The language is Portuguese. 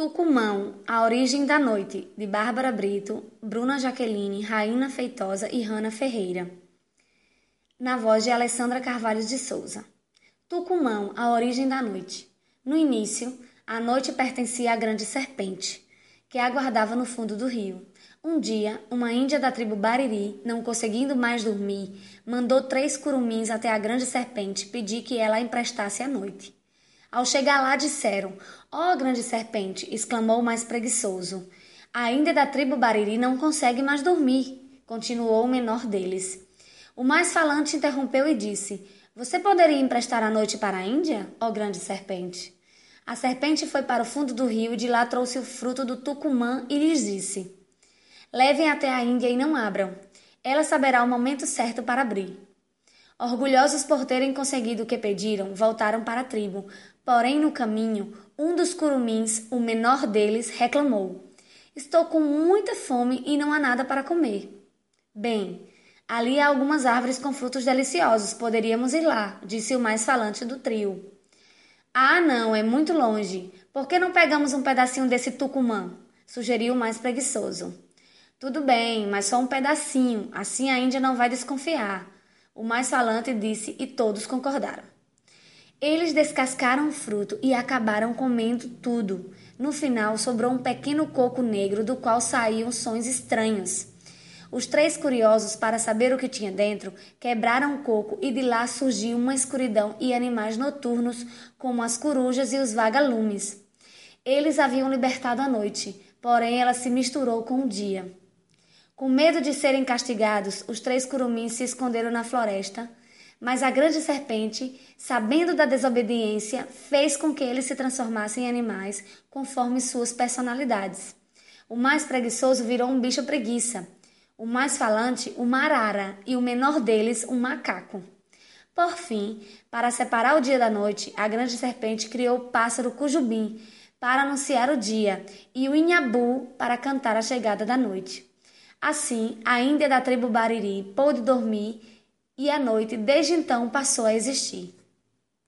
Tucumão, A Origem da Noite, de Bárbara Brito, Bruna Jaqueline, Raina Feitosa e Rana Ferreira. Na voz de Alessandra Carvalho de Souza. Tucumão, A Origem da Noite. No início, a noite pertencia à grande serpente, que aguardava no fundo do rio. Um dia, uma índia da tribo Bariri, não conseguindo mais dormir, mandou três curumins até a grande serpente pedir que ela emprestasse a noite. Ao chegar lá, disseram: Ó oh, grande serpente! exclamou o mais preguiçoso. A Índia da tribo Bariri não consegue mais dormir, continuou o menor deles. O mais falante interrompeu e disse: Você poderia emprestar a noite para a Índia, ó oh, grande serpente? A serpente foi para o fundo do rio e de lá trouxe o fruto do tucumã e lhes disse: Levem até a Índia e não abram. Ela saberá o momento certo para abrir. Orgulhosos por terem conseguido o que pediram, voltaram para a tribo, Porém, no caminho, um dos curumins, o menor deles, reclamou: Estou com muita fome e não há nada para comer. Bem, ali há algumas árvores com frutos deliciosos, poderíamos ir lá, disse o mais falante do trio. Ah, não, é muito longe. Por que não pegamos um pedacinho desse tucumã? sugeriu o mais preguiçoso. Tudo bem, mas só um pedacinho, assim a Índia não vai desconfiar. O mais falante disse e todos concordaram. Eles descascaram o fruto e acabaram comendo tudo. No final, sobrou um pequeno coco negro do qual saíam sons estranhos. Os três curiosos, para saber o que tinha dentro, quebraram o coco e de lá surgiu uma escuridão e animais noturnos, como as corujas e os vagalumes. Eles haviam libertado a noite, porém ela se misturou com o dia. Com medo de serem castigados, os três curumins se esconderam na floresta mas a grande serpente, sabendo da desobediência, fez com que eles se transformassem em animais conforme suas personalidades. O mais preguiçoso virou um bicho preguiça, o mais falante, uma arara, e o menor deles, um macaco. Por fim, para separar o dia da noite, a grande serpente criou o pássaro cujubim para anunciar o dia e o inhabu para cantar a chegada da noite. Assim, a Índia da tribo Bariri pôde dormir e a noite desde então passou a existir.